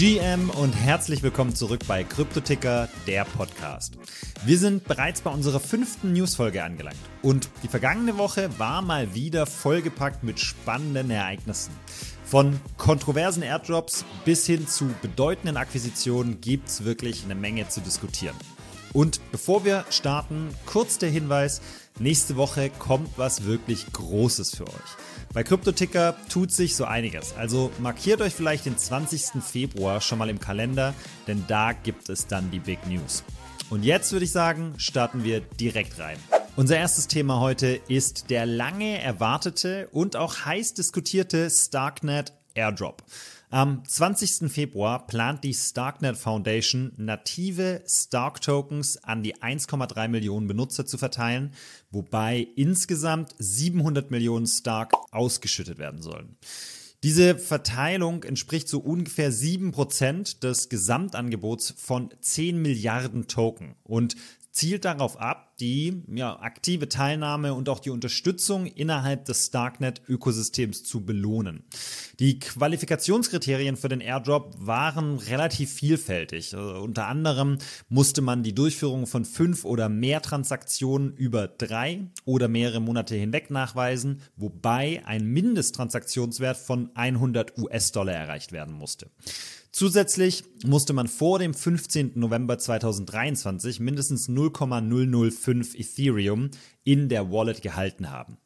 GM und herzlich willkommen zurück bei Kryptoticker, der Podcast. Wir sind bereits bei unserer fünften Newsfolge angelangt und die vergangene Woche war mal wieder vollgepackt mit spannenden Ereignissen. Von kontroversen Airdrops bis hin zu bedeutenden Akquisitionen gibt es wirklich eine Menge zu diskutieren. Und bevor wir starten, kurz der Hinweis, nächste Woche kommt was wirklich Großes für euch. Bei CryptoTicker tut sich so einiges, also markiert euch vielleicht den 20. Februar schon mal im Kalender, denn da gibt es dann die Big News. Und jetzt würde ich sagen, starten wir direkt rein. Unser erstes Thema heute ist der lange erwartete und auch heiß diskutierte Starknet Airdrop. Am 20. Februar plant die Starknet Foundation native Stark Tokens an die 1,3 Millionen Benutzer zu verteilen, wobei insgesamt 700 Millionen Stark ausgeschüttet werden sollen. Diese Verteilung entspricht so ungefähr 7% des Gesamtangebots von 10 Milliarden Token. Und zielt darauf ab, die ja, aktive Teilnahme und auch die Unterstützung innerhalb des Starknet-Ökosystems zu belohnen. Die Qualifikationskriterien für den Airdrop waren relativ vielfältig. Also unter anderem musste man die Durchführung von fünf oder mehr Transaktionen über drei oder mehrere Monate hinweg nachweisen, wobei ein Mindesttransaktionswert von 100 US-Dollar erreicht werden musste. Zusätzlich musste man vor dem 15. November 2023 mindestens 0,005 Ethereum in der Wallet gehalten haben.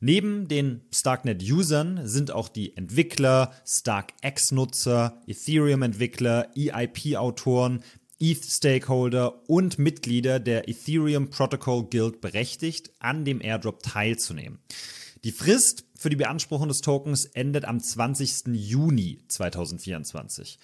Neben den Starknet-Usern sind auch die Entwickler, StarkX-Nutzer, Ethereum-Entwickler, EIP-Autoren, ETH-Stakeholder und Mitglieder der Ethereum Protocol Guild berechtigt, an dem Airdrop teilzunehmen. Die Frist für die Beanspruchung des Tokens endet am 20. Juni 2024.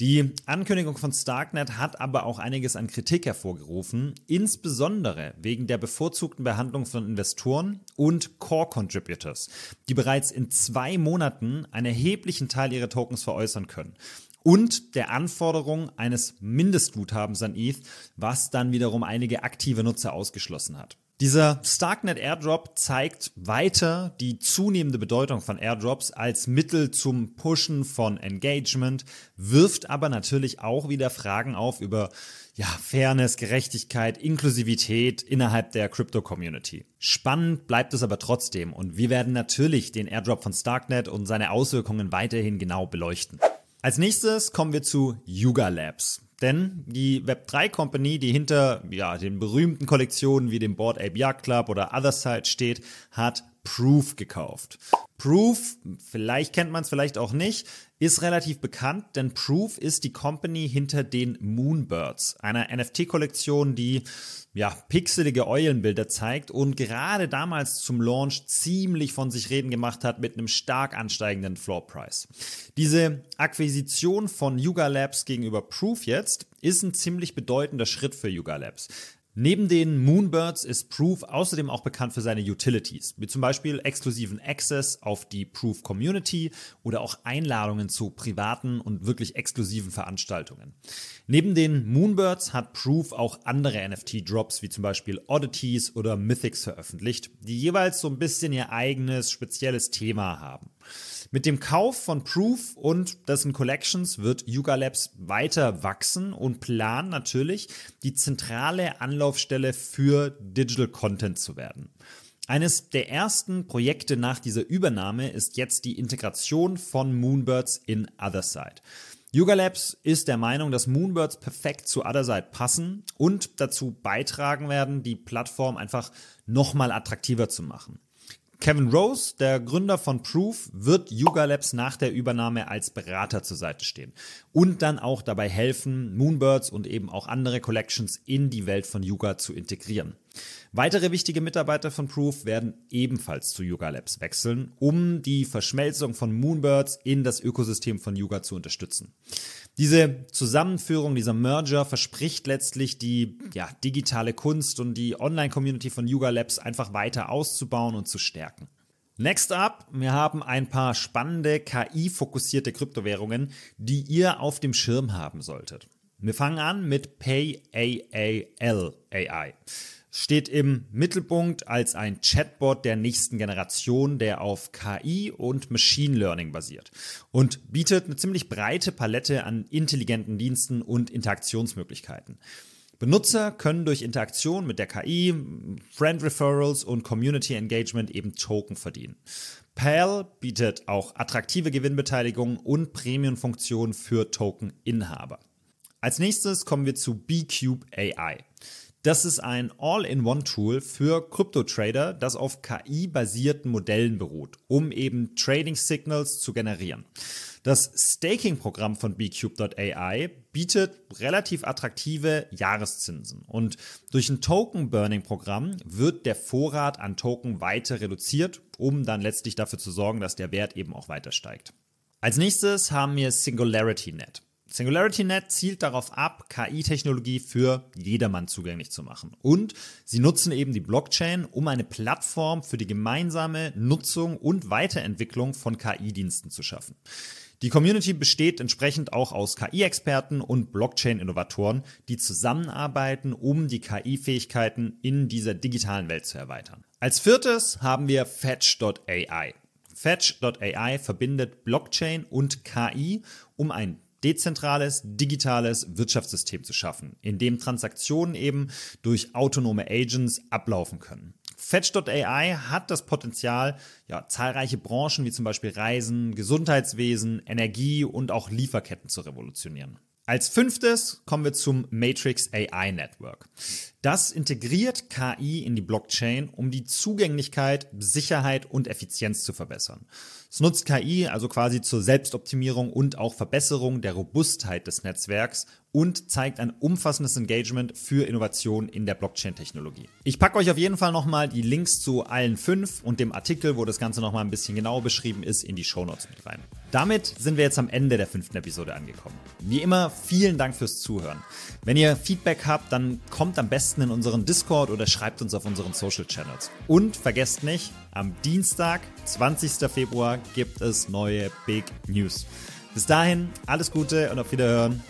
Die Ankündigung von Starknet hat aber auch einiges an Kritik hervorgerufen, insbesondere wegen der bevorzugten Behandlung von Investoren und Core-Contributors, die bereits in zwei Monaten einen erheblichen Teil ihrer Tokens veräußern können und der Anforderung eines Mindestguthabens an ETH, was dann wiederum einige aktive Nutzer ausgeschlossen hat. Dieser Starknet Airdrop zeigt weiter die zunehmende Bedeutung von Airdrops als Mittel zum Pushen von Engagement, wirft aber natürlich auch wieder Fragen auf über ja, Fairness, Gerechtigkeit, Inklusivität innerhalb der Crypto-Community. Spannend bleibt es aber trotzdem und wir werden natürlich den Airdrop von Starknet und seine Auswirkungen weiterhin genau beleuchten. Als nächstes kommen wir zu Yuga Labs. Denn die Web3 Company, die hinter ja, den berühmten Kollektionen wie dem Board Ape Yacht Club oder Otherside steht, hat Proof gekauft. Proof, vielleicht kennt man es vielleicht auch nicht, ist relativ bekannt, denn Proof ist die Company hinter den Moonbirds, einer NFT-Kollektion, die ja pixelige Eulenbilder zeigt und gerade damals zum Launch ziemlich von sich reden gemacht hat mit einem stark ansteigenden Floor Price. Diese Akquisition von Yuga Labs gegenüber Proof jetzt ist ein ziemlich bedeutender Schritt für Yuga Labs. Neben den Moonbirds ist Proof außerdem auch bekannt für seine Utilities, wie zum Beispiel exklusiven Access auf die Proof Community oder auch Einladungen zu privaten und wirklich exklusiven Veranstaltungen. Neben den Moonbirds hat Proof auch andere NFT-Drops wie zum Beispiel Oddities oder Mythics veröffentlicht, die jeweils so ein bisschen ihr eigenes spezielles Thema haben. Mit dem Kauf von Proof und dessen Collections wird Yuga Labs weiter wachsen und planen natürlich, die zentrale Anlaufstelle für Digital Content zu werden. Eines der ersten Projekte nach dieser Übernahme ist jetzt die Integration von Moonbirds in Otherside. Yuga Labs ist der Meinung, dass Moonbirds perfekt zu Otherside passen und dazu beitragen werden, die Plattform einfach nochmal attraktiver zu machen. Kevin Rose, der Gründer von Proof, wird Yuga Labs nach der Übernahme als Berater zur Seite stehen und dann auch dabei helfen, Moonbirds und eben auch andere Collections in die Welt von Yuga zu integrieren. Weitere wichtige Mitarbeiter von Proof werden ebenfalls zu Yuga Labs wechseln, um die Verschmelzung von Moonbirds in das Ökosystem von Yuga zu unterstützen. Diese Zusammenführung, dieser Merger verspricht letztlich die ja, digitale Kunst und die Online-Community von Yuga Labs einfach weiter auszubauen und zu stärken. Next up, wir haben ein paar spannende KI-fokussierte Kryptowährungen, die ihr auf dem Schirm haben solltet. Wir fangen an mit PayAAL AI. Steht im Mittelpunkt als ein Chatbot der nächsten Generation, der auf KI und Machine Learning basiert und bietet eine ziemlich breite Palette an intelligenten Diensten und Interaktionsmöglichkeiten. Benutzer können durch Interaktion mit der KI, Friend Referrals und Community Engagement eben Token verdienen. PAL bietet auch attraktive Gewinnbeteiligung und Premium-Funktionen für Token-Inhaber. Als nächstes kommen wir zu BCube AI. Das ist ein All-in-One-Tool für Krypto-Trader, das auf KI-basierten Modellen beruht, um eben Trading-Signals zu generieren. Das Staking-Programm von bcube.ai bietet relativ attraktive Jahreszinsen und durch ein Token-Burning-Programm wird der Vorrat an Token weiter reduziert, um dann letztlich dafür zu sorgen, dass der Wert eben auch weiter steigt. Als nächstes haben wir SingularityNet. SingularityNet zielt darauf ab, KI-Technologie für jedermann zugänglich zu machen. Und sie nutzen eben die Blockchain, um eine Plattform für die gemeinsame Nutzung und Weiterentwicklung von KI-Diensten zu schaffen. Die Community besteht entsprechend auch aus KI-Experten und Blockchain-Innovatoren, die zusammenarbeiten, um die KI-Fähigkeiten in dieser digitalen Welt zu erweitern. Als viertes haben wir Fetch.ai. Fetch.ai verbindet Blockchain und KI, um ein dezentrales, digitales Wirtschaftssystem zu schaffen, in dem Transaktionen eben durch autonome Agents ablaufen können. Fetch.ai hat das Potenzial, ja, zahlreiche Branchen wie zum Beispiel Reisen, Gesundheitswesen, Energie und auch Lieferketten zu revolutionieren. Als fünftes kommen wir zum Matrix AI Network. Das integriert KI in die Blockchain, um die Zugänglichkeit, Sicherheit und Effizienz zu verbessern. Es nutzt KI also quasi zur Selbstoptimierung und auch Verbesserung der Robustheit des Netzwerks und zeigt ein umfassendes Engagement für Innovation in der Blockchain-Technologie. Ich packe euch auf jeden Fall nochmal die Links zu allen fünf und dem Artikel, wo das Ganze nochmal ein bisschen genauer beschrieben ist, in die Shownotes mit rein. Damit sind wir jetzt am Ende der fünften Episode angekommen. Wie immer, vielen Dank fürs Zuhören. Wenn ihr Feedback habt, dann kommt am besten in unseren Discord oder schreibt uns auf unseren Social Channels. Und vergesst nicht, am Dienstag, 20. Februar, gibt es neue Big News. Bis dahin, alles Gute und auf Wiederhören.